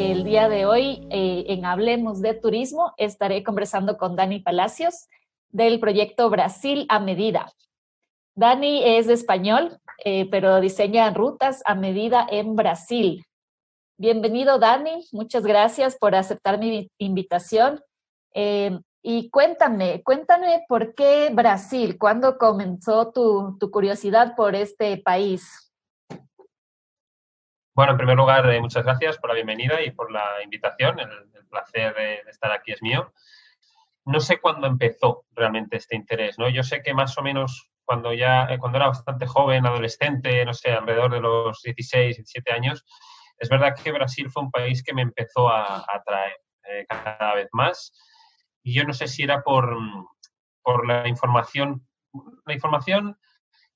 El día de hoy, eh, en Hablemos de Turismo, estaré conversando con Dani Palacios del proyecto Brasil a Medida. Dani es español, eh, pero diseña rutas a medida en Brasil. Bienvenido, Dani. Muchas gracias por aceptar mi invitación. Eh, y cuéntame, cuéntame por qué Brasil, ¿cuándo comenzó tu, tu curiosidad por este país? Bueno, en primer lugar, eh, muchas gracias por la bienvenida y por la invitación. El, placer de, estar aquí es mío. No sé cuándo empezó realmente este interés, ¿no? Yo sé que más o menos cuando ya, eh, cuando era bastante joven, adolescente, no sé, alrededor de los 16, 17 años, es verdad que Brasil fue un país que me empezó a atraer eh, cada vez más. Y yo no sé si era por, por la información, la información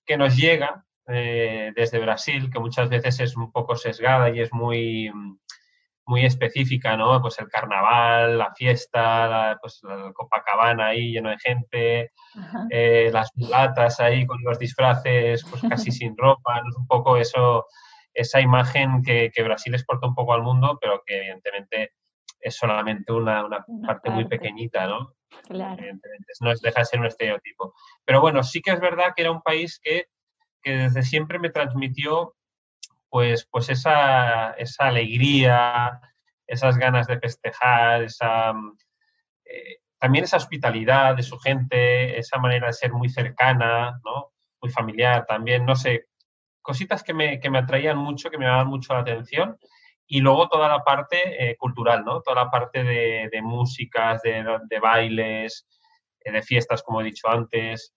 que nos llega eh, desde Brasil, que muchas veces es un poco sesgada y es muy, muy específica, ¿no? Pues el carnaval, la fiesta, la, pues la Copacabana ahí lleno de gente, eh, las mulatas ahí con los disfraces pues casi sin ropa, ¿no? Es un poco eso, esa imagen que, que, Brasil exporta un poco al mundo, pero que evidentemente es solamente una, una, parte, muy pequeñita, ¿no? Claro. no es, deja de ser un estereotipo. Pero bueno, sí que es verdad que era un país que que desde siempre me transmitió pues, pues esa, esa alegría, esas ganas de festejar, esa, eh, también esa hospitalidad de su gente, esa manera de ser muy cercana, ¿no? muy familiar también, no sé, cositas que me, que me atraían mucho, que me daban mucho la atención. Y luego toda la parte eh, cultural, ¿no? Toda la parte de, de músicas, de, de bailes, eh, de fiestas, como he dicho antes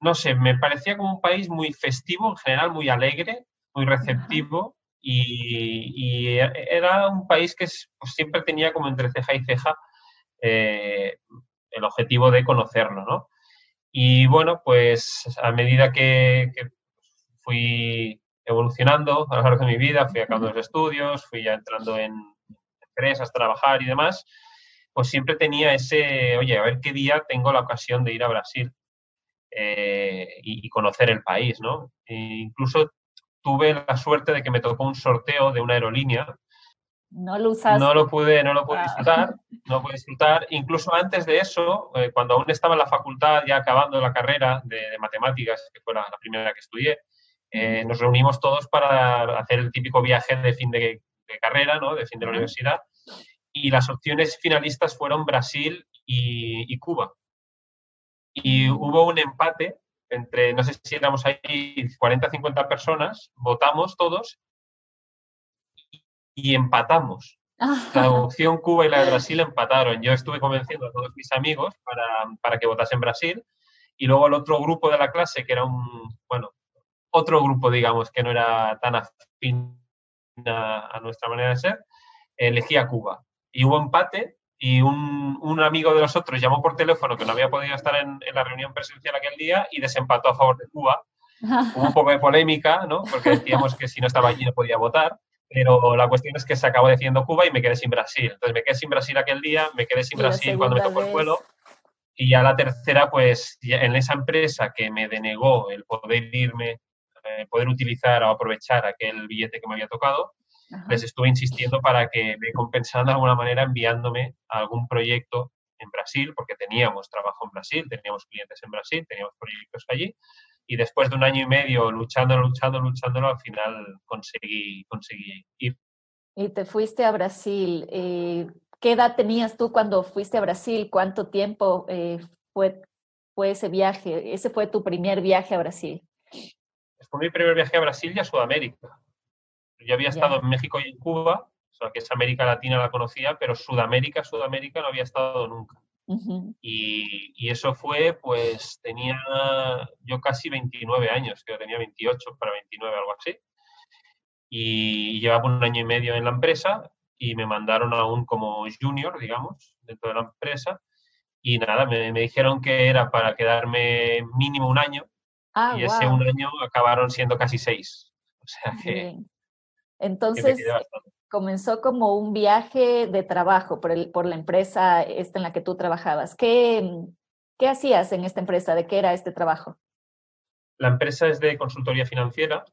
no sé, me parecía como un país muy festivo, en general muy alegre, muy receptivo y, era un país que pues, siempre tenía como entre ceja y ceja eh, el objetivo de conocerlo, ¿no? Y bueno, pues a medida que, fui evolucionando a lo largo de mi vida, fui acabando los estudios, fui ya entrando en empresas, trabajar y demás, pues siempre tenía ese, oye, a ver qué día tengo la ocasión de ir a Brasil eh, y, conocer el país, ¿no? E incluso tuve la suerte de que me tocó un sorteo de una aerolínea. No lo usaste. No lo pude, no lo pude ah. disfrutar, no pude disfrutar. Incluso antes de eso, eh, cuando aún estaba en la facultad, ya acabando la carrera de, matemáticas, que fue la, primera que estudié, eh, nos reunimos todos para hacer el típico viaje de fin de, carrera, ¿no? De fin de la universidad. Y las opciones finalistas fueron Brasil y Cuba y hubo un empate entre, no sé si éramos ahí 40 50 personas, votamos todos y, empatamos. La opción Cuba y la de Brasil empataron. Yo estuve convenciendo a todos mis amigos para, para que votasen Brasil y luego el otro grupo de la clase, que era un, bueno, otro grupo, digamos, que no era tan afín a, a nuestra manera de ser, elegía Cuba. Y hubo empate y un, un, amigo de nosotros llamó por teléfono que no había podido estar en, en, la reunión presencial aquel día y desempató a favor de Cuba. Hubo un poco de polémica, ¿no? Porque decíamos que si no estaba allí no podía votar, pero la cuestión es que se acabó decidiendo Cuba y me quedé sin Brasil. Entonces me quedé sin Brasil aquel día, me quedé sin Brasil cuando me tocó el vuelo. Y ya la tercera, pues en esa empresa que me denegó el poder irme, eh, poder utilizar o aprovechar aquel billete que me había tocado, les estuve insistiendo para que me compensaran de alguna manera enviándome a algún proyecto en Brasil, porque teníamos trabajo en Brasil, teníamos clientes en Brasil, teníamos proyectos allí, y después de un año y medio luchando, luchando, luchando, al final conseguí, conseguí ir. Y te fuiste a Brasil. Eh, ¿Qué edad tenías tú cuando fuiste a Brasil? ¿Cuánto tiempo eh, fue, fue ese viaje? ¿Ese fue tu primer viaje a Brasil? Fue mi primer viaje a Brasil y a Sudamérica. Yo había estado en México y en Cuba, o sea, que es América Latina la conocía, pero Sudamérica, Sudamérica no había estado nunca. y, y, eso fue, pues tenía yo casi 29 años, que tenía 28 para 29, algo así. Y llevaba un año y medio en la empresa y me mandaron aún como junior, digamos, dentro de la empresa. Y nada, me, dijeron que era para quedarme mínimo un año. Ah, y ese un año acabaron siendo casi seis. O sea que... Entonces, comenzó como un viaje de trabajo por, el, por la empresa esta en la que tú trabajabas. ¿Qué, ¿Qué hacías en esta empresa? ¿De qué era este trabajo? La empresa es de consultoría financiera.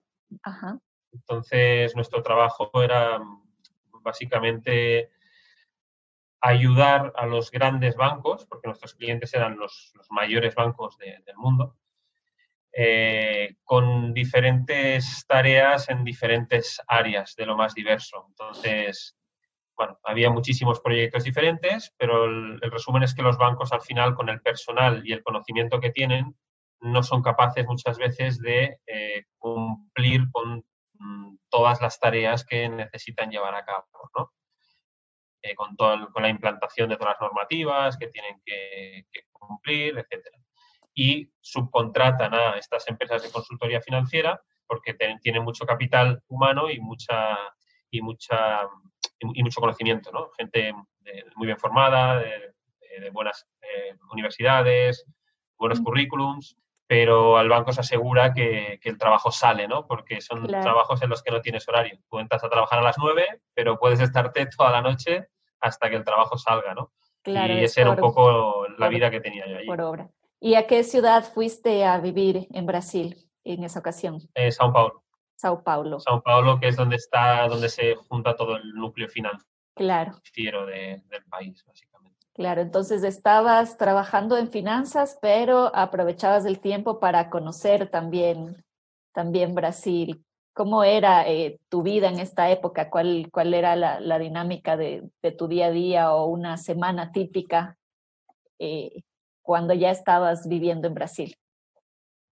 Ajá. Entonces, nuestro trabajo era básicamente ayudar a los grandes bancos, porque nuestros clientes eran los, mayores bancos del mundo, eh, con diferentes tareas en diferentes áreas de lo más diverso. Entonces, bueno, había muchísimos proyectos diferentes, pero el, resumen es que los bancos al final, con el personal y el conocimiento que tienen, no son capaces muchas veces de eh, cumplir con mm, todas las tareas que necesitan llevar a cabo, ¿no? Eh, con, todo con la implantación de todas las normativas que tienen que, cumplir, etc. Y subcontratan a estas empresas de consultoría financiera porque tienen mucho capital humano y mucha y mucha y mucho conocimiento, ¿no? Gente muy bien formada, de, buenas eh, universidades, buenos currículums, pero al banco se asegura que, el trabajo sale, ¿no? Porque son trabajos en los que no tienes horario. Tú entras a trabajar a las nueve, pero puedes estarte toda la noche hasta que el trabajo salga, ¿no? Claro, y esa era un poco la vida que tenía yo ahí. Por obra. ¿Y a qué ciudad fuiste a vivir en Brasil en esa ocasión? Eh, São Paulo. Sao Paulo. Sao Paulo, que es donde está, donde se junta todo el núcleo financiero de, del país, básicamente. Claro, entonces estabas trabajando en finanzas, pero aprovechabas el tiempo para conocer también, también Brasil. ¿Cómo era eh, tu vida en esta época? ¿Cuál, cuál era la, dinámica de, tu día a día o una semana típica eh, cuando ya estabas viviendo en Brasil?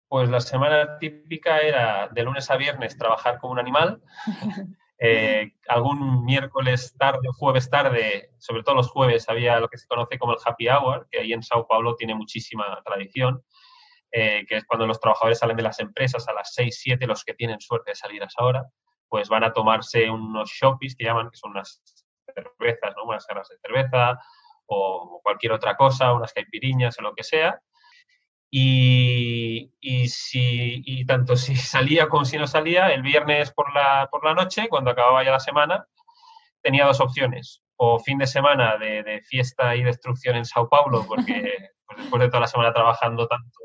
Pues la semana típica era de lunes a viernes trabajar como un animal. Eh, algún miércoles tarde o jueves tarde, sobre todo los jueves, había lo que se conoce como el happy hour, que ahí en Sao Paulo tiene muchísima tradición, eh, que es cuando los trabajadores salen de las empresas a las 6, 7, los que tienen suerte de salir a esa hora, pues van a tomarse unos shoppies que llaman, que son unas cervezas, ¿no? unas garras de cerveza o cualquier otra cosa, unas caipiriñas o lo que sea, y, si, y tanto si salía como si no salía, el viernes por la, por la noche, cuando acababa ya la semana, tenía dos opciones. O fin de semana de, fiesta y destrucción en Sao Paulo, porque pues después de toda la semana trabajando tanto,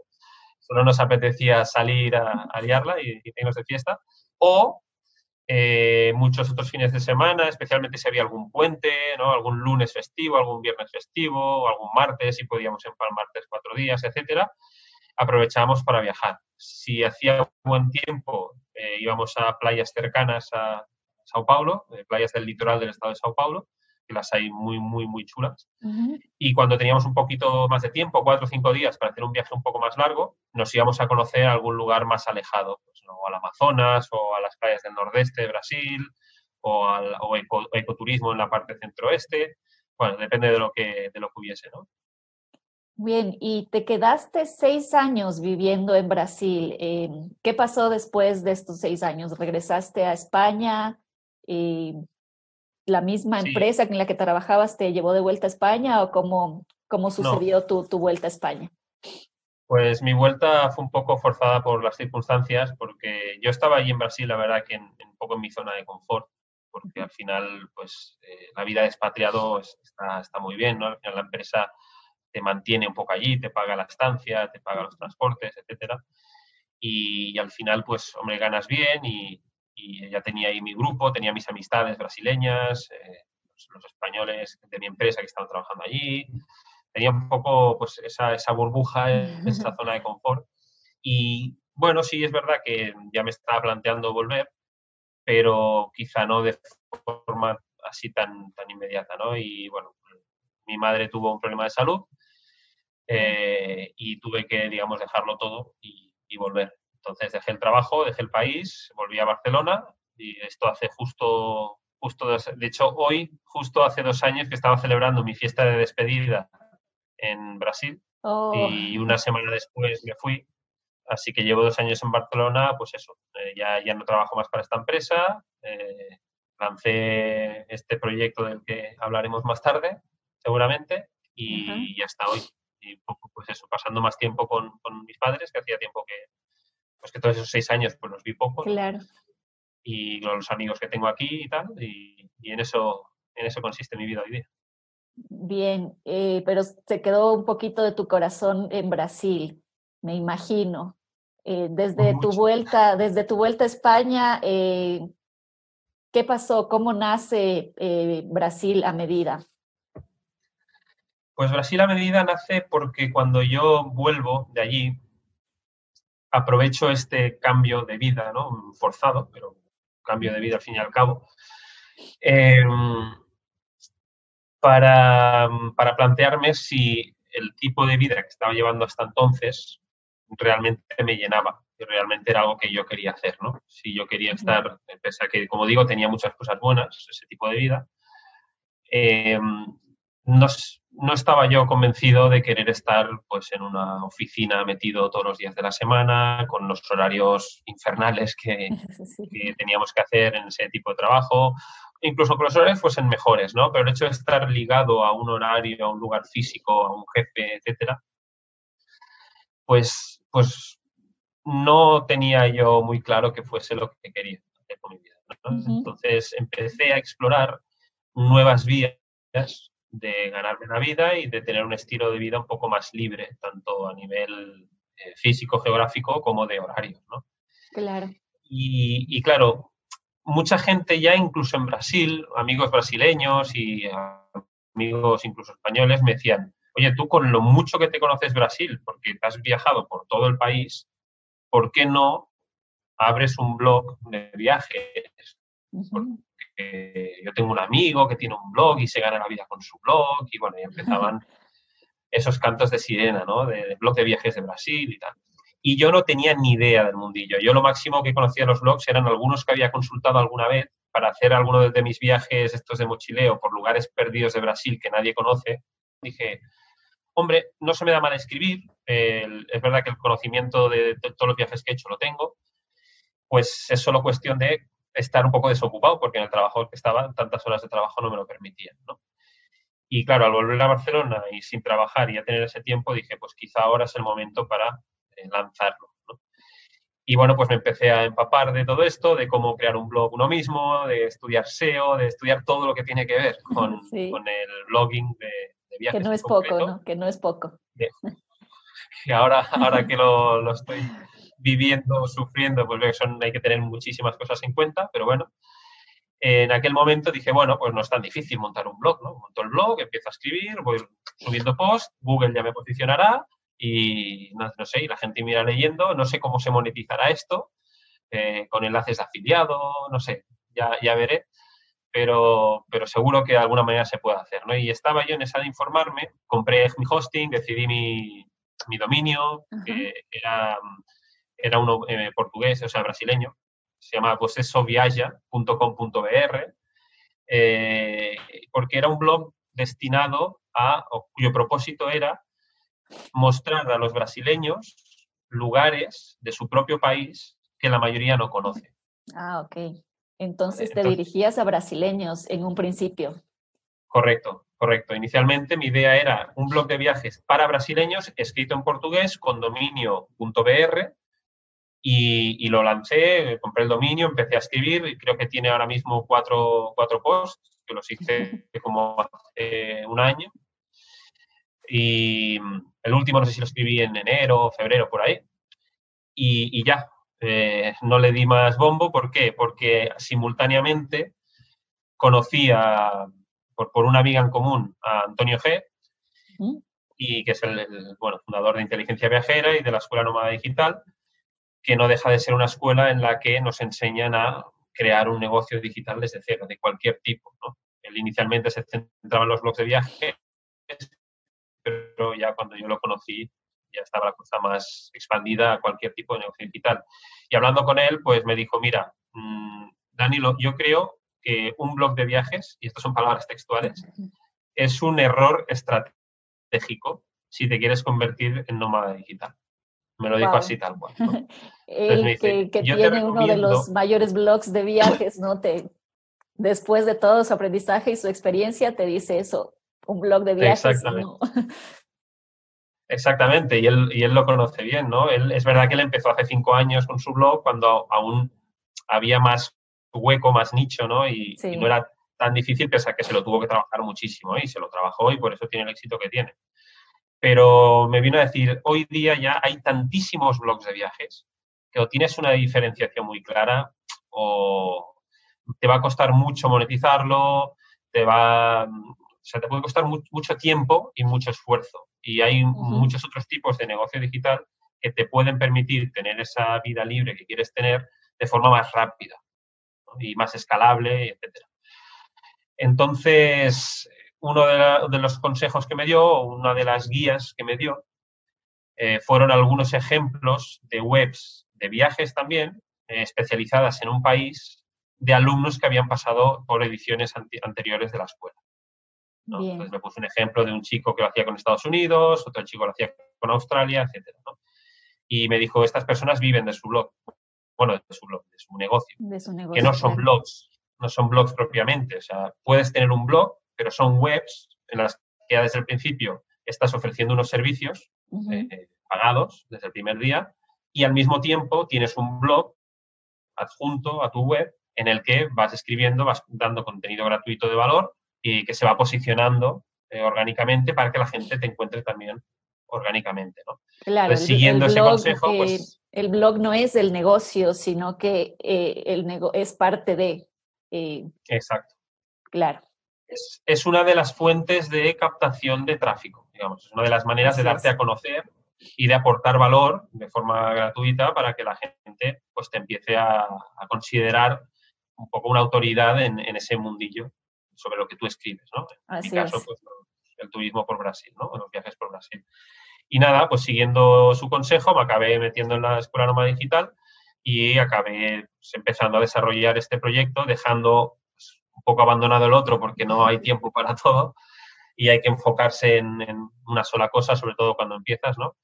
solo nos apetecía salir a, liarla y, y irnos de fiesta. O eh, muchos otros fines de semana, especialmente si había algún puente, ¿no? algún lunes festivo, algún viernes festivo, algún martes, y podíamos empalmar tres, cuatro días, etcétera, aprovechábamos para viajar. Si hacía buen tiempo, eh, íbamos a playas cercanas a Sao Paulo, eh, playas del litoral del estado de Sao Paulo, que las hay muy, muy, muy chulas. Y cuando teníamos un poquito más de tiempo, cuatro o cinco días, para hacer un viaje un poco más largo, nos íbamos a conocer algún lugar más alejado, pues, o al Amazonas, o a las playas del nordeste de Brasil, o, al, ecoturismo en la parte centroeste. Bueno, depende de lo que, de lo que hubiese, ¿no? Bien, y te quedaste seis años viviendo en Brasil. Em, ¿Qué pasó después de estos seis años? ¿Regresaste a España? Eh, la misma empresa en la que trabajabas te llevó de vuelta a España o cómo, cómo sucedió tu, tu, vuelta a España? Pues mi vuelta fue un poco forzada por las circunstancias, porque yo estaba allí en Brasil, la verdad que en, un poco en mi zona de confort, porque al final, pues eh, la vida de expatriado está, está, muy bien, ¿no? Al final la empresa te mantiene un poco allí, te paga la estancia, te paga los transportes, etcétera. Y, y al final, pues, hombre, ganas bien y, y ya tenía ahí mi grupo, tenía mis amistades brasileñas, eh, los, españoles de mi empresa que estaban trabajando allí, tenía un poco pues esa, esa burbuja, esa zona de confort. Y bueno, sí es verdad que ya me estaba planteando volver, pero quizá no de forma así tan, tan inmediata, ¿no? Y bueno, mi madre tuvo un problema de salud eh, y tuve que, digamos, dejarlo todo y, y volver. Entonces dejé el trabajo, dejé el país, volví a Barcelona y esto hace justo, justo de hecho hoy, justo hace dos años que estaba celebrando mi fiesta de despedida en Brasil oh. y una semana después me fui. Así que llevo dos años en Barcelona, pues eso, eh, ya, ya no trabajo más para esta empresa, eh, lancé este proyecto del que hablaremos más tarde, seguramente, y ya hasta hoy. Y pues eso, pasando más tiempo con, mis padres, que hacía tiempo que, pues que todos esos seis años pues los vi poco. Claro. Y los amigos que tengo aquí y tal, y, en, eso, en eso consiste mi vida hoy día. Bien, eh, pero se quedó un poquito de tu corazón en Brasil, me imagino. Eh, desde tu vuelta, desde tu vuelta a España, eh, ¿qué pasó? ¿Cómo nace Brasil a medida? Pues Brasil a medida nace porque cuando yo vuelvo de allí, aprovecho este cambio de vida, ¿no? Forzado, pero cambio de vida al fin y al cabo. Em, para, para, plantearme si el tipo de vida que estaba llevando hasta entonces realmente me llenaba y realmente era algo que yo quería hacer, ¿no? Si yo quería estar, pese a que, como digo, tenía muchas cosas buenas, ese tipo de vida, eh, no, no, estaba yo convencido de querer estar pues, en una oficina metido todos los días de la semana, con los horarios infernales que, que teníamos que hacer en ese tipo de trabajo, incluso que los horarios fuesen mejores, ¿no? Pero el hecho de estar ligado a un horario, a un lugar físico, a un jefe, etcétera, pues, pues no tenía yo muy claro que fuese lo que quería hacer con mi vida. Entonces empecé a explorar nuevas vías de ganarme la vida y de tener un estilo de vida un poco más libre, tanto a nivel eh, físico, geográfico, como de horario. ¿no? Claro. Y, y, claro, mucha gente ya, incluso en Brasil, amigos brasileños y amigos incluso españoles, me decían, oye, tú con lo mucho que te conoces Brasil, porque te has viajado por todo el país, ¿por qué no abres un blog de viajes? Porque yo tengo un amigo que tiene un blog y se gana la vida con su blog y bueno, y empezaban esos cantos de sirena, ¿no? De, blog de viajes de Brasil y tal. Y yo no tenía ni idea del mundillo. Yo lo máximo que conocía de los blogs eran algunos que había consultado alguna vez para hacer alguno de mis viajes estos de mochileo por lugares perdidos de Brasil que nadie conoce. Dije, Hombre, no se me da mal escribir, es verdad que el conocimiento de, todos los viajes que he hecho lo tengo, pues es solo cuestión de estar un poco desocupado, porque en el trabajo que estaba, tantas horas de trabajo no me lo permitían, ¿no? Y claro, al volver a Barcelona y sin trabajar y a tener ese tiempo, dije, pues quizá ahora es el momento para eh, lanzarlo. ¿no? Y bueno, pues me empecé a empapar de todo esto, de cómo crear un blog uno mismo, de estudiar SEO, de estudiar todo lo que tiene que ver con, con el blogging de, que no es poco, ¿no? Que no es poco. Y ahora, ahora que lo, lo estoy viviendo, sufriendo, pues son, hay que tener muchísimas cosas en cuenta, pero bueno, en aquel momento dije, bueno, pues no es tan difícil montar un blog, ¿no? Monto el blog, empiezo a escribir, voy subiendo post, Google ya me posicionará y no, sé, y la gente me irá leyendo, no sé cómo se monetizará esto, eh, con enlaces de afiliado, no sé, ya, ya veré pero, pero seguro que de alguna manera se puede hacer. ¿no? Y estaba yo en esa de informarme, compré mi hosting, decidí mi, mi dominio, que era, era uno eh, portugués, o sea, brasileño, se llama posesoviaja.com.br, eh, porque era un blog destinado a, cuyo propósito era mostrar a los brasileños lugares de su propio país que la mayoría no conoce. Ah, ok. Entonces te dirigías a brasileños en un principio. Correcto, correcto. Inicialmente mi idea era un blog de viajes para brasileños escrito en portugués con dominio.br y, lo lancé, compré el dominio, empecé a escribir y creo que tiene ahora mismo cuatro, cuatro posts, que los hice como hace un año. Y el último no sé si lo escribí en enero o febrero, por ahí. y ya, eh, no le di más bombo. ¿Por qué? Porque simultáneamente conocí por, por, una amiga en común a Antonio G., y que es el, bueno, fundador de Inteligencia Viajera y de la Escuela Nómada Digital, que no deja de ser una escuela en la que nos enseñan a crear un negocio digital desde cero, de cualquier tipo. ¿no? Él inicialmente se centraba en los blogs de viaje, pero ya cuando yo lo conocí ya estaba la cosa más expandida a cualquier tipo de negocio digital. Y hablando con él, pues me dijo, mira, mmm, Danilo, yo creo que un blog de viajes, y estas son palabras textuales, es un error estratégico si te quieres convertir en nómada digital. Me lo dijo así tal cual. el que, tiene uno de los mayores blogs de viajes, ¿no? Te, después de todo su aprendizaje y su experiencia, te dice eso, un blog de viajes. Exactamente. Exactamente, y él, y él lo conoce bien, ¿no? Él, es verdad que él empezó hace cinco años con su blog cuando aún había más hueco, más nicho, ¿no? Y, y no era tan difícil, pese a que se lo tuvo que trabajar muchísimo, ¿eh? y se lo trabajó y por eso tiene el éxito que tiene. Pero me vino a decir, hoy día ya hay tantísimos blogs de viajes que o tienes una diferenciación muy clara o te va a costar mucho monetizarlo, te va, o sea, te puede costar mucho tiempo y mucho esfuerzo. Y hay muchos otros tipos de negocio digital que te pueden permitir tener esa vida libre que quieres tener de forma más rápida y más escalable, etcétera. Entonces, uno de, los consejos que me dio, una de las guías que me dio, eh, fueron algunos ejemplos de webs de viajes también, eh, especializadas en un país, de alumnos que habían pasado por ediciones anteriores de la escuela. Entonces me puse un ejemplo de un chico que lo hacía con Estados Unidos, otro chico lo hacía con Australia, etc. Y me dijo, estas personas viven de su blog, bueno, de su blog, de su negocio, que no son blogs, no son blogs propiamente. O sea, puedes tener un blog, pero son webs en las que ya desde el principio estás ofreciendo unos servicios eh, pagados desde el primer día y al mismo tiempo tienes un blog adjunto a tu web en el que vas escribiendo, vas dando contenido gratuito de valor y que se va posicionando eh, orgánicamente para que la gente te encuentre también orgánicamente, ¿no? Claro, siguiendo ese consejo, pues... El blog no es el negocio, sino que eh, el es parte de... Eh, Exacto. Claro. Es, una de las fuentes de captación de tráfico, digamos. Es una de las maneras de darte a conocer y de aportar valor de forma gratuita para que la gente pues, te empiece a, considerar un poco una autoridad en, ese mundillo sobre lo que tú escribes, ¿no? En mi caso, pues el turismo por Brasil, ¿no? Los viajes por Brasil. Y nada, pues siguiendo su consejo, me acabé metiendo en la Escuela Nómada Digital y acabé pues, empezando a desarrollar este proyecto, dejando poco abandonado el otro porque no hay tiempo para todo y hay que enfocarse en, una sola cosa, sobre todo cuando empiezas, ¿no?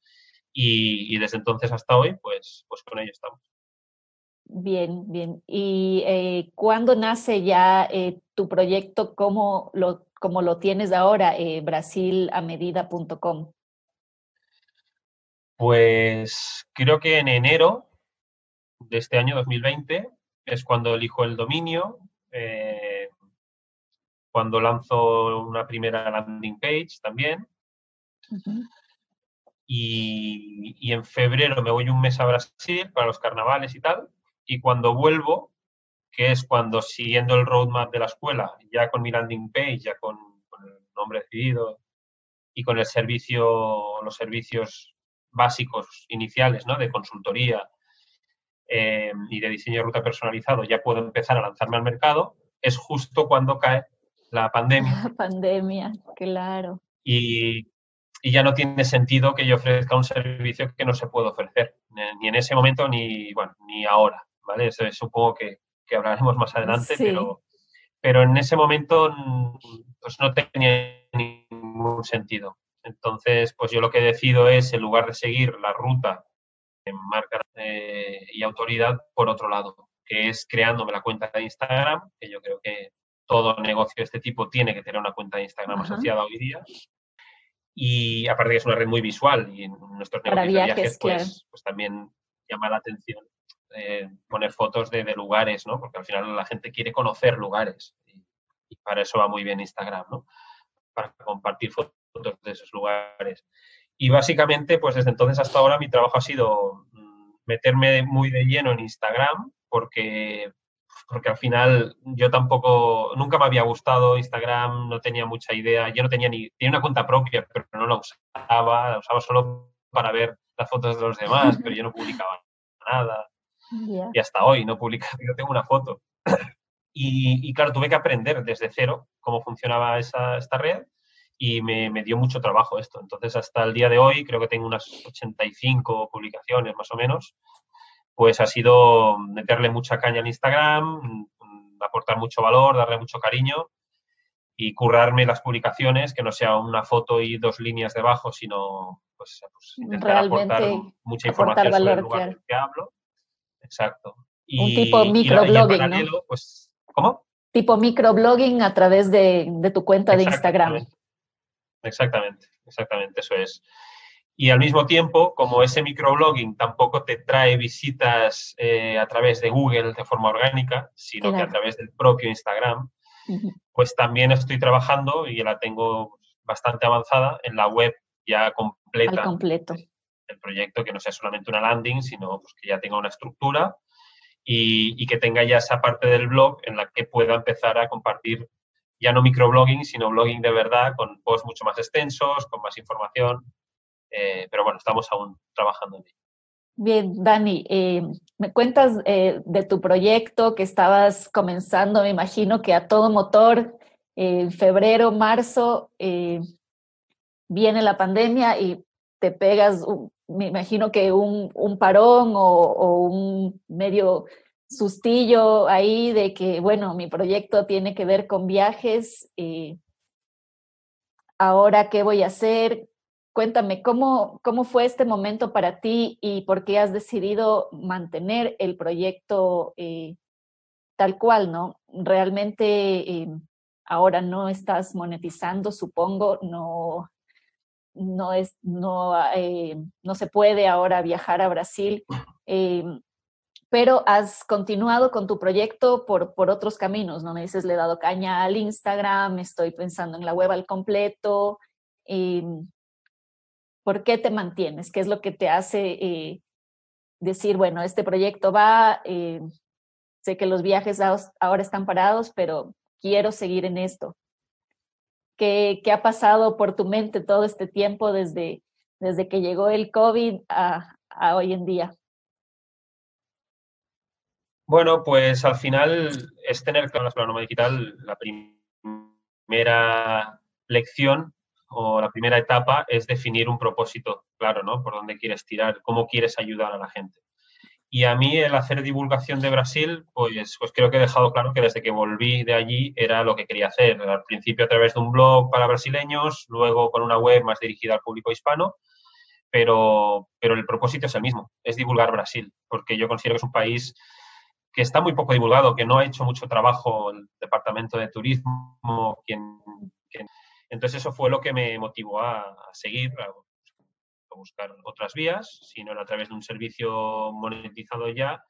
Y, desde entonces hasta hoy, pues, pues con ello estamos. Bien, bien. ¿Y eh, cuándo nace ya eh, tu proyecto? ¿Cómo lo, cómo lo tienes ahora? Eh, brasilamedida.com. Pues creo que en enero de este año 2020 es cuando elijo el dominio, eh, cuando lanzo una primera landing page también. y, en febrero me voy un mes a Brasil para los carnavales y tal. Y cuando vuelvo, que es cuando siguiendo el roadmap de la escuela, ya con mi landing page, ya con, con el nombre decidido y con el servicio, los servicios básicos iniciales ¿no? de consultoría eh, y de diseño de ruta personalizado ya puedo empezar a lanzarme al mercado, es justo cuando cae la pandemia. La pandemia, claro. Y, y ya no tiene sentido que yo ofrezca un servicio que no se puede ofrecer, ni en ese momento ni, bueno, ni ahora, ¿vale? Eso supongo que, que hablaremos más adelante, pero, pero en ese momento pues no tenía ningún sentido. Entonces, pues yo lo que decido es, en lugar de seguir la ruta en marca eh, y autoridad, por otro lado, que es creándome la cuenta de Instagram, que yo creo que todo negocio de este tipo tiene que tener una cuenta de Instagram asociada hoy día. Y aparte que es una red muy visual y en nuestros negocios de viajes, pues, pues, también llama la atención eh, poner fotos de, lugares, ¿no? Porque al final la gente quiere conocer lugares y, y para eso va muy bien Instagram, ¿no? Para compartir fotos de esos lugares. Y básicamente, pues desde entonces hasta ahora mi trabajo ha sido mm, meterme muy de lleno en Instagram porque, porque al final yo tampoco, nunca me había gustado Instagram, no tenía mucha idea, yo no tenía ni, tenía una cuenta propia, pero no la usaba, la usaba solo para ver las fotos de los demás, pero yo no publicaba nada. Y hasta hoy no publicaba, yo tengo una foto. Y, y, claro, tuve que aprender desde cero cómo funcionaba esa, esta red y me, me, dio mucho trabajo esto. Entonces, hasta el día de hoy, creo que tengo unas 85 publicaciones más o menos, pues ha sido meterle mucha caña en Instagram, aportar mucho valor, darle mucho cariño y currarme las publicaciones, que no sea una foto y dos líneas debajo, sino pues, pues intentar aportar mucha información sobre el lugar que hablo. Exacto. Y, Un tipo microblogging, ¿no? Pues, ¿Cómo? tipo microblogging a través de, de tu cuenta de Instagram. Exactamente, exactamente, eso es. Y al mismo tiempo, como ese microblogging tampoco te trae visitas eh, a través de Google de forma orgánica, sino que a través del propio Instagram, pues también estoy trabajando y la tengo bastante avanzada en la web ya completa. Al completo. El proyecto que no sea solamente una landing, sino pues, que ya tenga una estructura y, y, que tenga ya esa parte del blog en la que pueda empezar a compartir ya no microblogging, sino blogging de verdad, con posts mucho más extensos, con más información. Eh, pero bueno, estamos aún trabajando en ello. Bien, Dani, eh, me cuentas eh, de tu proyecto que estabas comenzando, me imagino que a todo motor, en febrero, marzo, viene la pandemia y te pegas, me imagino que un, un parón o, o, un medio sustillo ahí de que, bueno, mi proyecto tiene que ver con viajes. ahora, ¿qué voy a hacer? Cuéntame, ¿cómo, ¿cómo fue este momento para ti y por qué has decidido mantener el proyecto eh, tal cual, ¿no? Realmente eh, ahora no estás monetizando, supongo, no, no, es, no, eh, no se puede ahora viajar a Brasil, pero has continuado con tu proyecto por, por otros caminos, ¿no? Me dices, le he dado caña al Instagram, estoy pensando en la web al completo. ¿Por qué te mantienes? ¿Qué es lo que te hace eh, decir, bueno, este proyecto va, eh, sé que los viajes ahora están parados, pero quiero seguir en esto? ¿Qué, ¿Qué, ha pasado por tu mente todo este tiempo desde, desde que llegó el COVID a, hoy en día? Bueno, pues al final es tener claro la digital la primera lección o la primera etapa es definir un propósito claro, ¿no? Por dónde quieres tirar, cómo quieres ayudar a la gente. Y a mí el hacer divulgación de Brasil, pues, pues creo que he dejado claro que desde que volví de allí era lo que quería hacer. Al principio a través de un blog para brasileños, luego con una web más dirigida al público hispano, pero, pero el propósito es el mismo, es divulgar Brasil, porque yo considero que es un país que está muy poco divulgado, que no ha hecho mucho trabajo el Departamento de Turismo, quien, quien entonces eso fue lo que me motivó a, seguir, a, buscar otras vías, si no era a través de un servicio monetizado ya,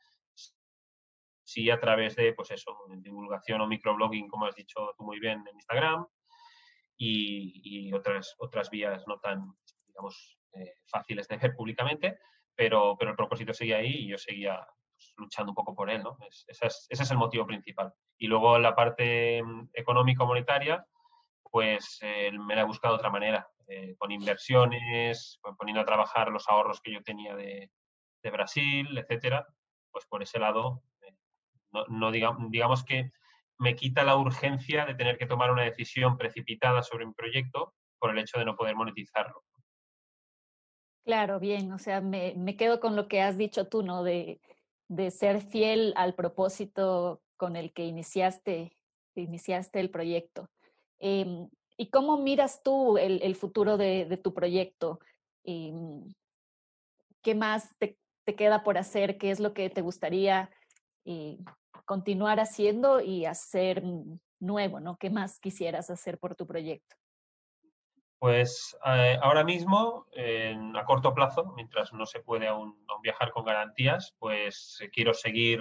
sí a través de, pues eso, divulgación o microblogging, como has dicho tú muy bien, en Instagram, y, otras, otras vías no tan, digamos, eh, fáciles de ver públicamente, pero, pero el propósito seguía ahí y yo seguía pues, luchando un poco por él, ¿no? ese es el motivo principal. Y luego la parte mm, económico-monetaria, pues eh, me la he buscado de otra manera, eh, con inversiones, poniendo a trabajar los ahorros que yo tenía de, Brasil, etcétera, pues por ese lado, eh, no, digamos, que me quita la urgencia de tener que tomar una decisión precipitada sobre un proyecto por el hecho de no poder monetizarlo. Claro, bien, o sea, me, quedo con lo que has dicho tú, ¿no? De, ser fiel al propósito con el que iniciaste, iniciaste el proyecto. Em, ¿Y cómo miras tú el, futuro de, tu proyecto? Em, ¿Qué más te, queda por hacer? ¿Qué es lo que te gustaría eh, continuar haciendo y hacer nuevo? ¿no? ¿Qué más quisieras hacer por tu proyecto? Pues eh, ahora mismo, a corto plazo, mientras no se puede aún, viajar con garantías, pues eh, quiero seguir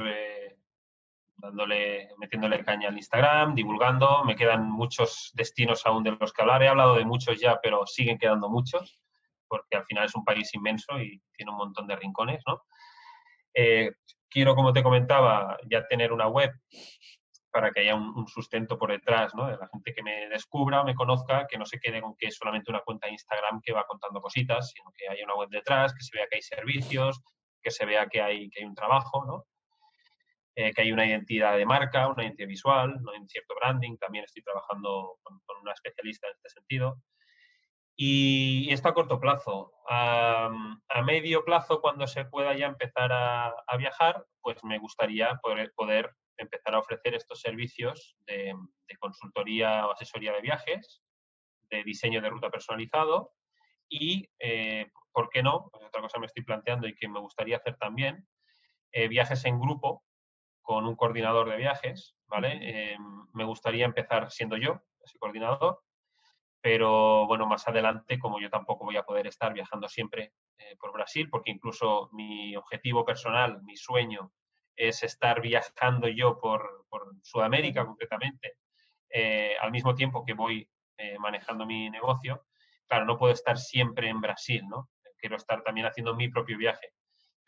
dándole, metiéndole caña al Instagram, divulgando. Me quedan muchos destinos aún de los que hablar. He hablado de muchos ya, pero siguen quedando muchos, porque al final es un país inmenso y tiene un montón de rincones, ¿no? Eh, quiero, como te comentaba, ya tener una web para que haya un, sustento por detrás, ¿no? De la gente que me descubra, me conozca, que no se quede con que es solamente una cuenta de Instagram que va contando cositas, sino que haya una web detrás, que se vea que hay servicios, que se vea que hay, que hay un trabajo, ¿no? Eh, que hay una identidad de marca, una identidad visual, en cierto branding. También estoy trabajando con, una especialista en este sentido. Y, esto a corto plazo. A, medio plazo, cuando se pueda ya empezar a, viajar, pues me gustaría poder, poder, empezar a ofrecer estos servicios de, consultoría o asesoría de viajes, de diseño de ruta personalizado y, eh, ¿por qué no? Pues otra cosa me estoy planteando y que me gustaría hacer también, eh, viajes en grupo con un coordinador de viajes, ¿vale? Eh, me gustaría empezar siendo yo ese coordinador, pero bueno, más adelante, como yo tampoco voy a poder estar viajando siempre eh, por Brasil, porque incluso mi objetivo personal, mi sueño, es estar viajando yo por, por Sudamérica concretamente, eh, al mismo tiempo que voy manejando mi negocio. Claro, no puedo estar siempre en Brasil, ¿no? Quiero estar también haciendo mi propio viaje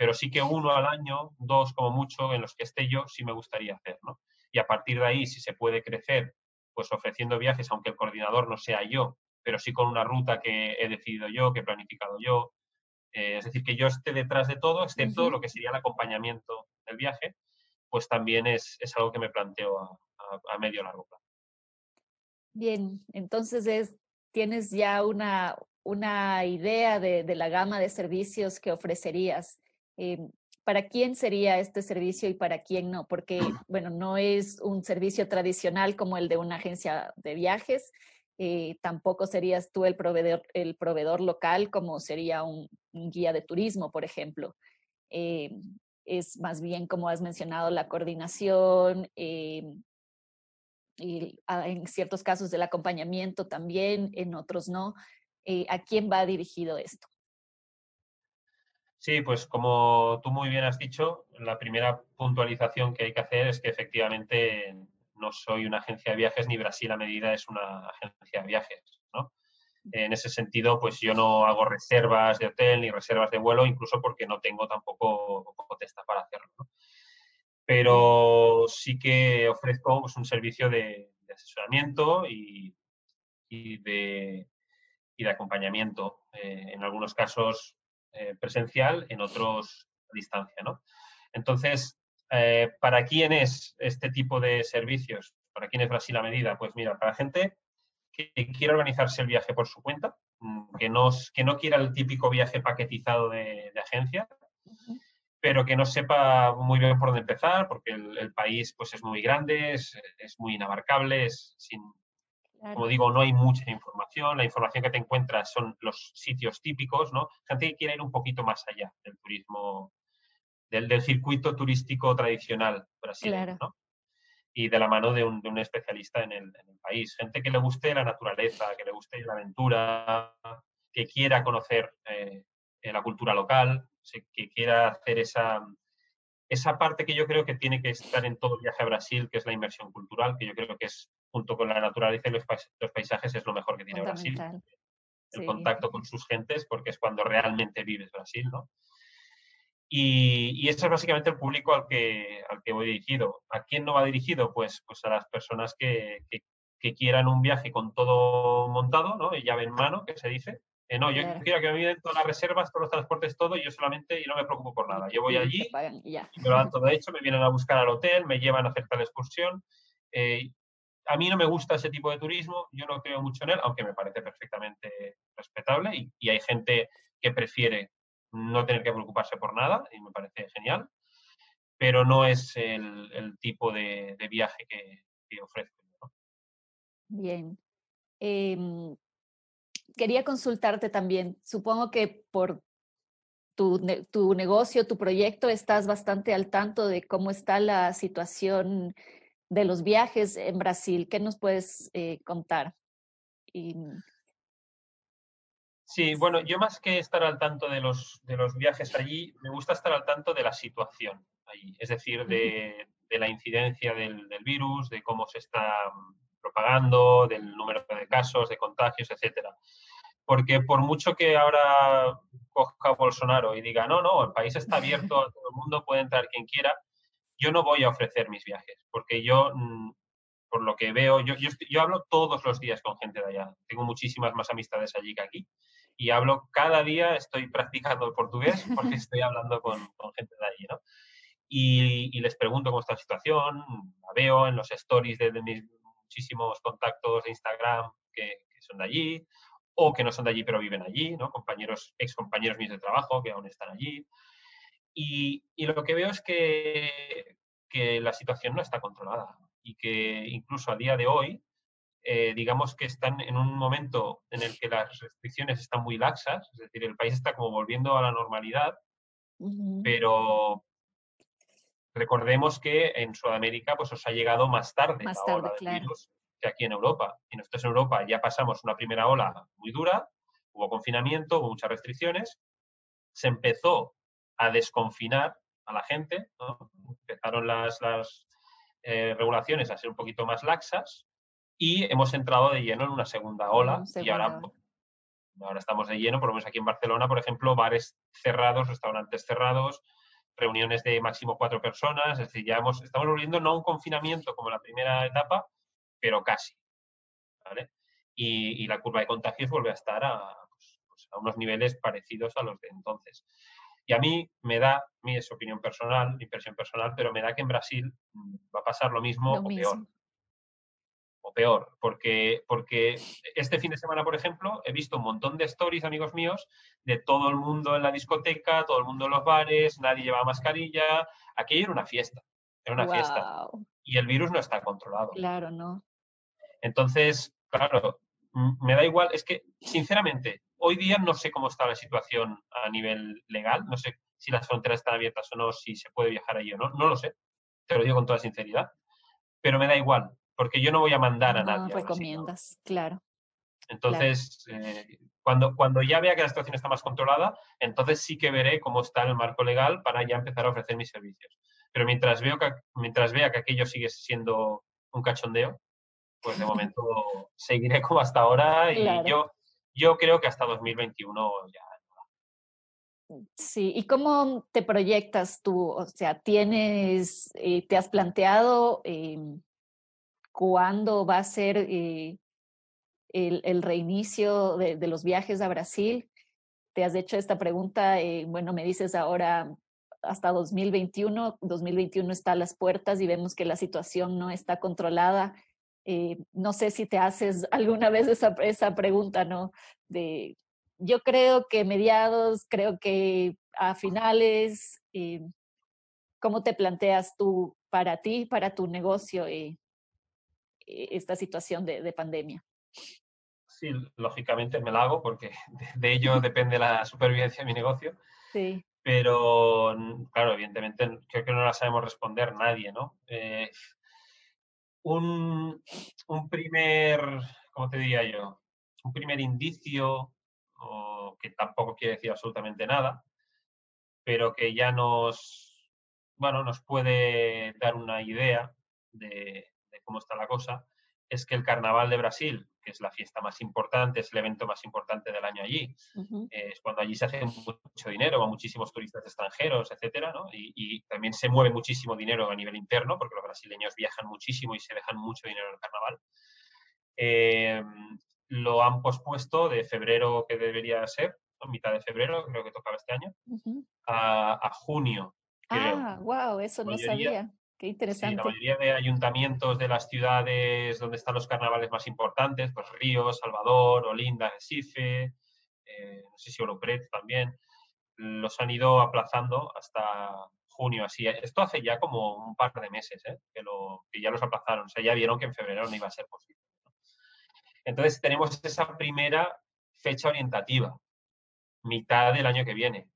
pero sí que uno al año, dos como mucho, en los que esté yo, sí me gustaría hacer, ¿no? Y a partir de ahí, si se puede crecer, pues ofreciendo viajes, aunque el coordinador no sea yo, pero sí con una ruta que he decidido yo, que he planificado yo, eh, es decir, que yo esté detrás de todo, excepto lo que sería el acompañamiento del viaje, pues también es, es algo que me planteo a, a, medio o largo plazo. Bien, entonces es, tienes ya una, una idea de, de, la gama de servicios que ofrecerías. Eh, ¿Para quién sería este servicio y para quién no? Porque, bueno, no es un servicio tradicional como el de una agencia de viajes, eh, tampoco serías tú el proveedor, el proveedor local como sería un, guía de turismo, por ejemplo. Eh, es más bien, como has mencionado, la coordinación, y ah, en ciertos casos del acompañamiento también, en otros no. ¿A quién va dirigido esto? Sí, pues como tú muy bien has dicho, la primera puntualización que hay que hacer es que efectivamente no soy una agencia de viajes ni Brasil a medida es una agencia de viajes, ¿no? En ese sentido, pues yo no hago reservas de hotel ni reservas de vuelo, incluso porque no tengo tampoco potestad para hacerlo. ¿no? Pero sí que ofrezco pues, un servicio de, asesoramiento y, de, y, de, acompañamiento. Eh, en algunos casos eh, presencial, en otros a distancia, ¿no? Entonces, eh, ¿para quién es este tipo de servicios? ¿Para quién es Brasil a medida? Pues mira, para gente que quiere organizarse el viaje por su cuenta, mm, que no, que no quiera el típico viaje paquetizado de, agencia, pero que no sepa muy bien por dónde empezar, porque el, país pues, es muy grande, es, es muy inabarcable, es sin, como digo, no hay mucha información, la información que te encuentras son los sitios típicos, ¿no? Gente que quiere ir un poquito más allá del turismo, del, circuito turístico tradicional brasileño, ¿no? Y de la mano de un, de un especialista en el, en el, país. Gente que le guste la naturaleza, que le guste la aventura, que quiera conocer eh, la cultura local, que quiera hacer esa, esa parte que yo creo que tiene que estar en todo viaje a Brasil, que es la inversión cultural, que yo creo que es, junto con la naturaleza y los, paisajes, es lo mejor que tiene Brasil. El contacto con sus gentes, porque es cuando realmente vives Brasil, ¿no? Y, y ese es básicamente el público al que, al que voy dirigido. ¿A quién no va dirigido? Pues, pues a las personas que, que, que quieran un viaje con todo montado, ¿no? llave en mano, que se dice, eh, no, yo quiero que me miden todas las reservas, todos los transportes, todo, y yo solamente y no me preocupo por nada. Yo voy allí, y me lo dan todo hecho, me vienen a buscar al hotel, me llevan a hacer tal excursión. Eh, a mí no me gusta ese tipo de turismo, yo no creo mucho en él, aunque me parece perfectamente respetable y, hay gente que prefiere no tener que preocuparse por nada y me parece genial, pero no es el, tipo de, viaje que, que ofrezco. Bien. Em, quería consultarte también. Supongo que por tu, tu, negocio, tu proyecto, estás bastante al tanto de cómo está la situación de los viajes en Brasil. ¿Qué nos puedes eh, contar? Y... Sí, bueno, yo más que estar al tanto de los, de los viajes allí, me gusta estar al tanto de la situación allí, es decir, de, de la incidencia del, del, virus, de cómo se está propagando, del número de casos, de contagios, etcétera. Porque por mucho que ahora coja Bolsonaro y diga, no, no, el país está abierto a todo el mundo, puede entrar quien quiera, yo no voy a ofrecer mis viajes, porque yo, mm, por lo que veo, yo, yo, yo hablo todos los días con gente de allá, tengo muchísimas más amistades allí que aquí, y hablo cada día, estoy practicando el portugués porque estoy hablando con, con gente de allí, ¿no? Y, y, les pregunto cómo está la situación, la veo en los stories de, de mis muchísimos contactos de Instagram que, son de allí, o que no son de allí pero viven allí, ¿no? Compañeros, ex compañeros míos de trabajo que aún están allí. Y, y lo que veo es que, que, la situación no está controlada y que incluso a día de hoy, eh, digamos que están en un momento en el que las restricciones están muy laxas, es decir, el país está como volviendo a la normalidad, uh -huh. pero, recordemos que en Sudamérica pues os ha llegado más tarde Más la tarde, del claro. virus que aquí en Europa. Y nosotros en Europa ya pasamos una primera ola muy dura, hubo confinamiento, hubo muchas restricciones, se empezó a desconfinar a la gente, ¿no? empezaron las, las eh, regulaciones a ser un poquito más laxas y hemos entrado de lleno en una segunda ola y ahora, estamos de lleno, por lo menos aquí en Barcelona, por ejemplo, bares cerrados, restaurantes cerrados, reuniones de máximo cuatro personas, es decir, ya hemos, estamos volviendo no a un confinamiento como la primera etapa, pero casi. ¿vale? Y, y la curva de contagios vuelve a estar a, pues, pues, a unos niveles parecidos a los de entonces. Y a mí me da, mi es opinión personal, impresión personal, pero me da que en Brasil mm, va a pasar lo mismo Lo o peor o peor, porque, porque este fin de semana, por ejemplo, he visto un montón de stories, amigos míos, de todo el mundo en la discoteca, todo el mundo en los bares, nadie llevaba mascarilla. Aquello era una fiesta, era una fiesta. Y el virus no está controlado. Claro, ¿no? Entonces, claro, m- me da igual, es que, sinceramente, hoy día no sé cómo está la situación a nivel legal, no sé si las fronteras están abiertas o no, si se puede viajar allí o no, no lo sé, te lo digo con toda sinceridad, pero me da igual, porque yo no voy a mandar a nadie. ¿no? recomiendas, claro. Entonces, eh, cuando, cuando ya vea que la situación está más controlada, entonces sí que veré cómo está el marco legal para ya empezar a ofrecer mis servicios. Pero mientras, veo que, mientras vea que aquello sigue siendo un cachondeo, pues de momento seguiré como hasta ahora y Claro. yo, yo creo que hasta 2021 ya. Sí, ¿y cómo te proyectas tú? O sea, ¿tienes, eh, te has planteado em, cuándo va a ser eh, el, el reinicio de, de los viajes a Brasil? ¿Te has hecho esta pregunta? Eh, bueno, me dices ahora hasta 2021, 2021 está a las puertas y vemos que la situación no está controlada. Eh, no sé si te haces alguna vez esa, esa pregunta, ¿no? De, yo creo que mediados, creo que a finales, eh, ¿cómo te planteas tú para ti, para tu negocio, eh, eh, esta situación de, de pandemia? Sí, lógicamente me la hago porque de, ello depende la supervivencia de mi negocio. Sí, pero claro, evidentemente creo que no la sabemos responder nadie, ¿no? Eh, un, un primer, ¿cómo te diría yo? Un primer indicio, o que tampoco quiere decir absolutamente nada, pero que ya nos, bueno, nos puede dar una idea de, de cómo está la cosa, es que el Carnaval de Brasil, que es la fiesta más importante, es el evento más importante del año allí, eh, es cuando allí se hace mucho dinero, van muchísimos turistas extranjeros, etcétera, ¿no? Y, y también se mueve muchísimo dinero a nivel interno, porque los brasileños viajan muchísimo y se dejan mucho dinero en el carnaval. Eh, lo han pospuesto de febrero, que debería ser, ¿no? mitad de febrero, creo que tocaba este año, a, a junio, creo. Ah, wow, eso no sabía. Qué Sí, interesante. la mayoría de ayuntamientos de las ciudades donde están los carnavales más importantes, pues Río, Salvador, Olinda, Recife, eh, no sé si Oropret también, los han ido aplazando hasta junio. Así, esto hace ya como un par de meses ¿eh? que, lo, que ya los aplazaron. O sea, ya vieron que en febrero no iba a ser posible. ¿no? Entonces tenemos esa primera fecha orientativa, mitad del año que viene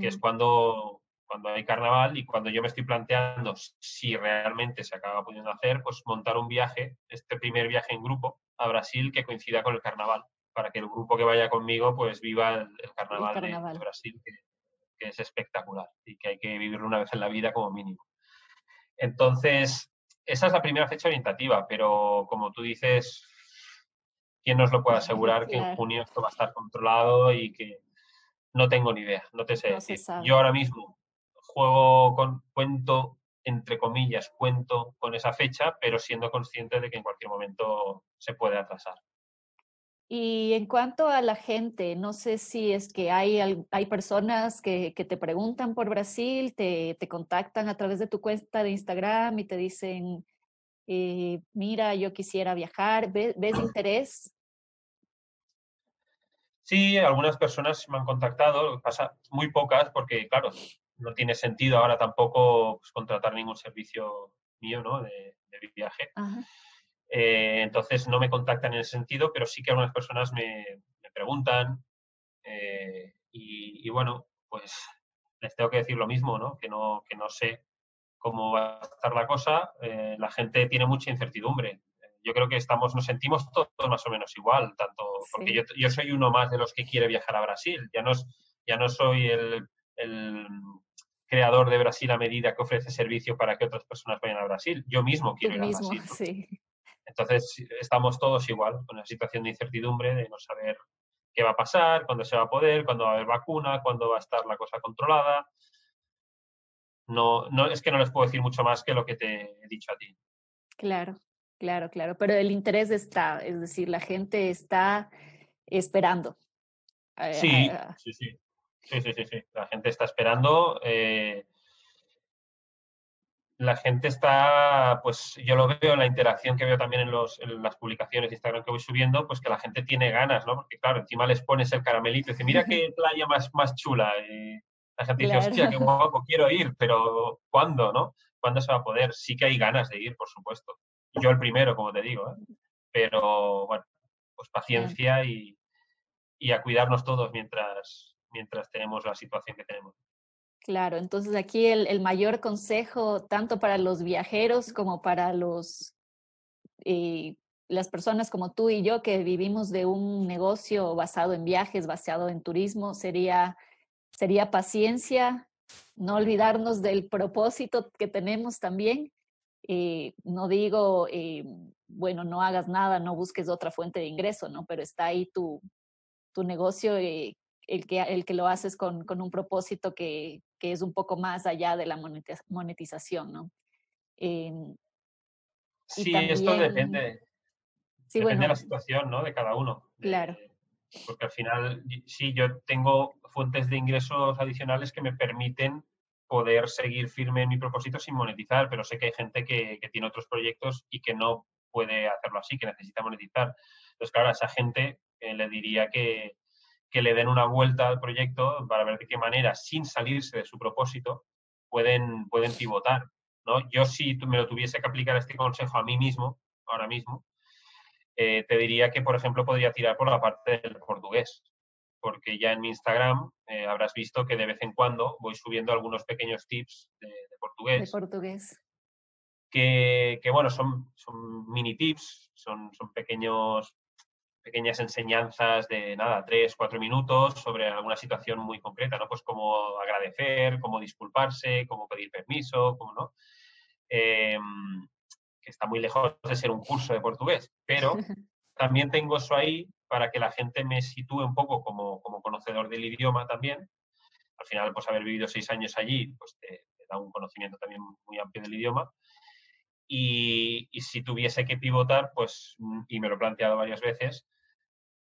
que es cuando, cuando hay carnaval y cuando yo me estoy planteando si realmente se acaba pudiendo hacer, pues montar un viaje, este primer viaje en grupo a Brasil que coincida con el carnaval, para que el grupo que vaya conmigo pues viva el, el carnaval, de-. Brasil, que, que es espectacular y que hay que vivirlo una vez en la vida como mínimo. Entonces, esa es la primera fecha orientativa, pero como tú dices, ¿quién nos lo puede asegurar que en junio esto va a estar controlado y que no tengo ni idea, no te sé No decir. Yo ahora mismo juego con, cuento, entre comillas, cuento con esa fecha, pero siendo consciente de que en cualquier momento se puede atrasar. Y en cuanto a la gente, no sé si es que hay, hay personas que, que te preguntan por Brasil, te, te contactan a través de tu cuenta de Instagram y te dicen, eh, mira, yo quisiera viajar, ¿Ve- ¿ves interés? Sí, algunas personas me han contactado, pasa muy pocas, porque claro, no tiene sentido ahora tampoco pues, contratar ningún servicio mío ¿no? de, de viaje. Eh, entonces no me contactan en ese sentido, pero sí que algunas personas me, me preguntan eh, y, y, bueno, pues les tengo que decir lo mismo, ¿no? Que no, que no sé cómo va a estar la cosa, eh, la gente tiene mucha incertidumbre. Yo creo que estamos, nos sentimos todos más o menos igual, tanto porque yo, yo, soy uno más de los que quiere viajar a Brasil. Ya no, ya no soy el, el, creador de Brasil a medida que ofrece servicio para que otras personas vayan a Brasil. Yo mismo quiero ir a Brasil. Sí. Entonces, estamos todos igual, con una situación de incertidumbre, de no saber qué va a pasar, cuándo se va a poder, cuándo va a haber vacuna, cuándo va a estar la cosa controlada no, no, es que no les puedo decir mucho más que lo que te he dicho a ti. Claro, claro, claro, pero el interés está, es decir, la gente está esperando. Eh, sí, sí, sí, sí, sí, sí, la gente está esperando. Eh, la gente está, pues yo lo veo en la interacción que veo también en, los, en las publicaciones de Instagram que voy subiendo, pues que la gente tiene ganas, ¿no? Porque claro, encima les pones el caramelito y dice, mira qué playa más, más chula. Y, la gente dice, hostia, qué guapo, quiero ir, pero ¿cuándo, no? ¿Cuándo se va a poder? Sí que hay ganas de ir, por supuesto. Yo el primero, como te digo, ¿eh? Pero, bueno, pues paciencia y, y, a cuidarnos todos mientras, mientras tenemos la situación que tenemos. Claro, entonces aquí el, el mayor consejo, tanto para los viajeros como para los, eh, las personas como tú y yo que vivimos de un negocio basado en viajes, basado en turismo, sería sería paciencia, no olvidarnos del propósito que tenemos también. Eh, no digo, eh, bueno, no hagas nada, no busques otra fuente de ingreso, ¿no? Pero está ahí tu, tu negocio, eh, el, que, el que lo haces con, con un propósito que, que, es un poco más allá de la monetización, ¿no? Em, sí, esto depende. Sí, depende de la situación, ¿no? De cada uno. Claro porque al final sí, yo tengo fuentes de ingresos adicionales que me permiten poder seguir firme en mi propósito sin monetizar, pero sé que hay gente que, tiene otros proyectos y que no puede hacerlo así, que necesita monetizar. Entonces, claro, a esa gente eh, le diría que, que le den una vuelta al proyecto para ver de qué manera, sin salirse de su propósito, pueden, pueden pivotar. ¿no? Yo si me lo tuviese que aplicar este consejo a mí mismo, ahora mismo, eh, te diría que, por ejemplo, podría tirar por la parte del portugués, porque ya en mi Instagram eh, habrás visto que de vez en cuando voy subiendo algunos pequeños tips de, portugués. De portugués. Que, que, bueno, son, son mini tips, son, son pequeños, pequeñas enseñanzas de nada, tres, cuatro minutos sobre alguna situación muy concreta, ¿no? Pues cómo agradecer, cómo disculparse, cómo pedir permiso, cómo no. Eh, que está muy lejos de ser un curso de portugués, pero también tengo eso ahí para que la gente me sitúe un poco como, como conocedor del idioma también. Al final, pues haber vivido seis años allí, pues te, da un conocimiento también muy amplio del idioma. Y, y, si tuviese que pivotar, pues, y me lo he planteado varias veces,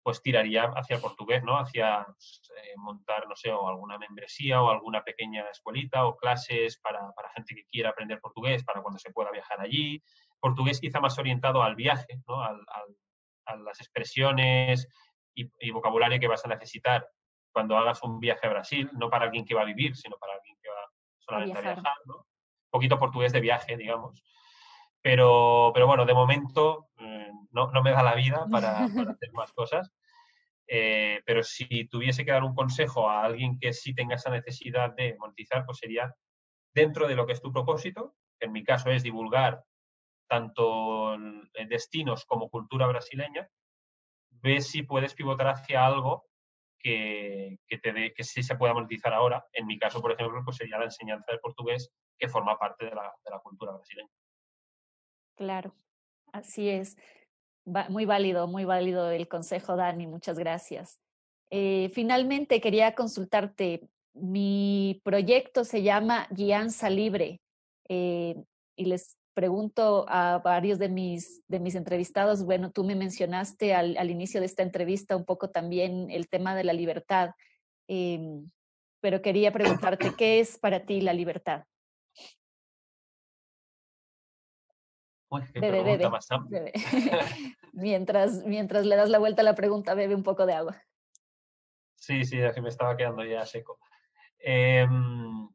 pues tiraría hacia el portugués, ¿no? Hacia eh, montar, no sé, o alguna membresía o alguna pequeña escuelita o clases para, para, gente que quiera aprender portugués para cuando se pueda viajar allí. Portugués quizá más orientado al viaje, ¿no? Al, a las expresiones y, vocabulario que vas a necesitar cuando hagas un viaje a Brasil, no para alguien que va a vivir, sino para alguien que va solamente a viajar, ¿no? Un poquito portugués de viaje, digamos. Pero, pero bueno, de momento eh, no, no, me da la vida para, para hacer más cosas. Eh, pero si tuviese que dar un consejo a alguien que sí tenga esa necesidad de monetizar, pues sería dentro de lo que es tu propósito, que en mi caso es divulgar tanto destinos como cultura brasileña, ves si puedes pivotar hacia algo que, que, te que sí se pueda monetizar ahora. En mi caso, por ejemplo, pues sería la enseñanza de portugués, que forma parte de la, de la cultura brasileña. Claro, así es. muy válido, muy válido el consejo, Dani. Muchas gracias. Eh, finalmente, quería consultarte. Mi proyecto se llama Guianza Libre eh, y les pregunto a varios de mis, de mis entrevistados, bueno, tú me mencionaste al, al inicio de esta entrevista un poco también el tema de la libertad, em, pero quería preguntarte, ¿qué es para ti la libertad? Bebe, bebe, mientras, mientras le das la vuelta a la pregunta, bebe un poco de agua. Sí, sí, que me estaba quedando ya seco. Em,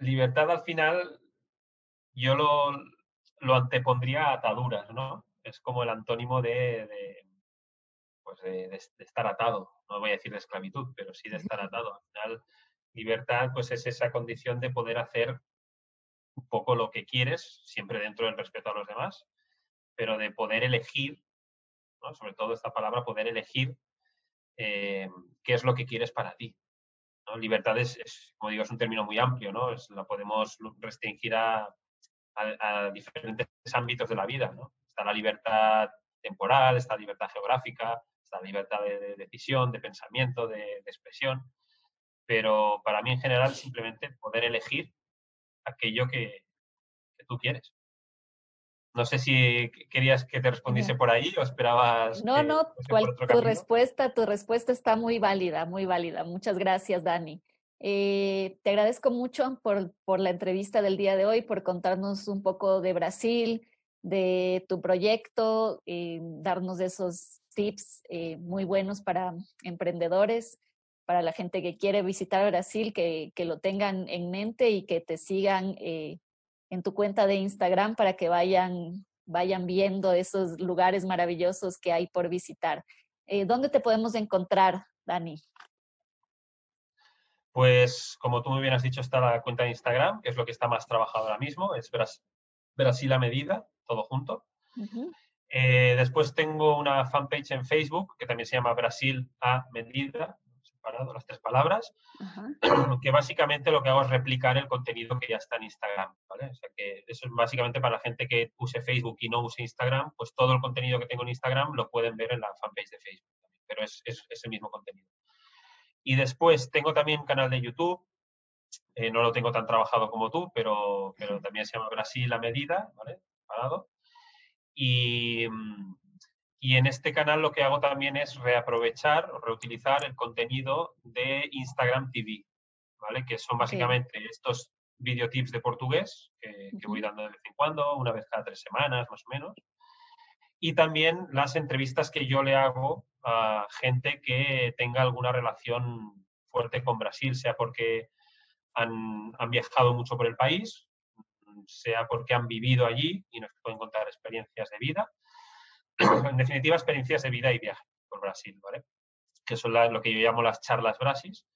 libertad al final, yo lo, lo, antepondría a ataduras, ¿no? Es como el antónimo de, de pues de, de, estar atado. No voy a decir de esclavitud, pero sí de estar atado. Al final, libertad pues es esa condición de poder hacer un poco lo que quieres, siempre dentro del respeto a los demás, pero de poder elegir, sobre todo esta palabra, poder elegir eh, qué es lo que quieres para ti. Libertad es, como digo, es un término muy amplio, ¿no? la podemos restringir a, diferentes ámbitos de la vida. ¿no? Está la libertad temporal, está la libertad geográfica, está la libertad de, decisión, de pensamiento, de, expresión. Pero para mí en general simplemente poder elegir aquello que tú quieres. No sé si querías que te respondiese por ahí o esperabas. No, no, tu respuesta, tu respuesta está muy válida, muy válida. Muchas gracias, Dani. Eh, te agradezco mucho por, por la entrevista del día de hoy, por contarnos un poco de Brasil, de tu proyecto, y darnos esos tips eh, muy buenos para emprendedores, para la gente que quiere visitar Brasil, que, que lo tengan en mente y que te sigan eh, en tu cuenta de Instagram para que vayan, vayan viendo esos lugares maravillosos que hay por visitar. Eh, ¿Dónde te podemos encontrar, Dani? Pues como tú muy bien has dicho, está la cuenta de Instagram, que es lo que está más trabajado ahora mismo, es Brasil a medida, todo junto. Eh, después tengo una fanpage en Facebook que también se llama Brasil a medida, las tres palabras, que básicamente lo que hago es replicar el contenido que ya está en Instagram, ¿vale? O sea que eso es básicamente para la gente que use Facebook y no use Instagram, pues todo el contenido que tengo en Instagram lo pueden ver en la fanpage de Facebook, pero es, es, el mismo contenido. Y después tengo también un canal de YouTube, eh, no lo tengo tan trabajado como tú, pero, pero también se llama Brasil a medida, ¿vale? Parado. Y, mm, y en este canal lo que hago también es reaprovechar o reutilizar el contenido de Instagram TV, ¿vale? Que son básicamente estos videotips de portugués que, voy dando de vez en cuando, una vez cada tres semanas más o menos. Y también las entrevistas que yo le hago a gente que tenga alguna relación fuerte con Brasil, sea porque han, han viajado mucho por el país, sea porque han vivido allí y nos pueden contar experiencias de vida, en definitiva, experiencias de vida y viaje por Brasil, ¿vale? Que son lo que yo llamo las charlas Brasis.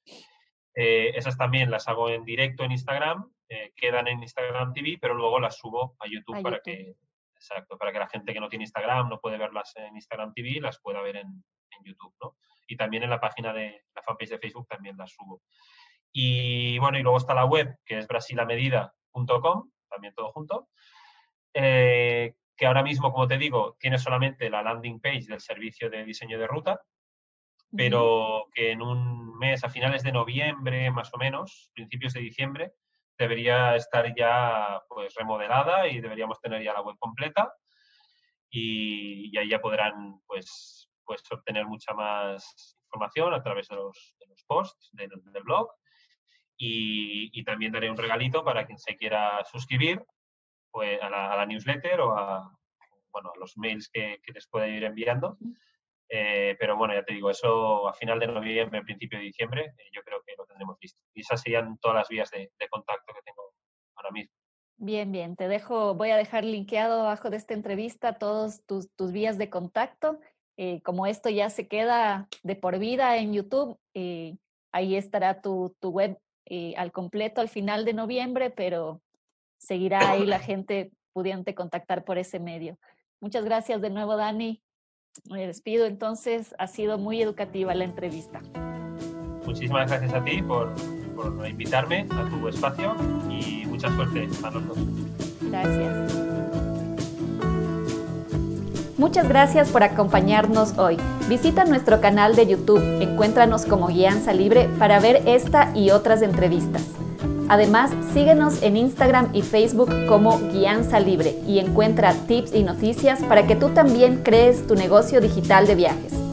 Eh, esas también las hago en directo en Instagram, eh, quedan en Instagram TV, pero luego las subo a YouTube, para que exacto, para que la gente que no tiene Instagram no puede verlas en Instagram TV, las pueda ver en, YouTube, ¿no? Y también en la página de la fanpage de Facebook también las subo. Y bueno, y luego está la web, que es brasilamedida.com, también todo junto, eh, que ahora mismo, como te digo, tiene solamente la landing page del servicio de diseño de ruta, pero que en un mes, a finales de noviembre más o menos, principios de diciembre, debería estar ya pues remodelada y deberíamos tener ya la web completa y, ahí ya podrán pues, pues obtener mucha más información a través de los, posts del, blog. Y, y, también daré un regalito para quien se quiera suscribir pues, a, la, newsletter o a, bueno, los mails que, les pueda ir enviando. Eh, pero bueno, ya te digo, eso a final de noviembre, principio de diciembre, eh, yo creo que lo tendremos listo. Y esas serían todas las vías de, contacto que tengo ahora mismo. Bien, bien, te dejo, voy a dejar linkeado abajo de esta entrevista todos tus, tus vías de contacto. Eh, como esto ya se queda de por vida en YouTube, ahí estará tu, tu web al completo al final de noviembre, pero seguirá ahí la gente pudiente contactar por ese medio. Muchas gracias de nuevo, Dani. Me despido entonces. Ha sido muy educativa la entrevista. Muchísimas gracias a ti por, por invitarme a tu espacio y mucha suerte a los dos. Gracias. Muchas gracias por acompañarnos hoy. Visita nuestro canal de YouTube, encuéntranos como Guianza Libre para ver esta y otras entrevistas. Además, síguenos en Instagram y Facebook como Guianza Libre y encuentra tips y noticias para que tú también crees tu negocio digital de viajes.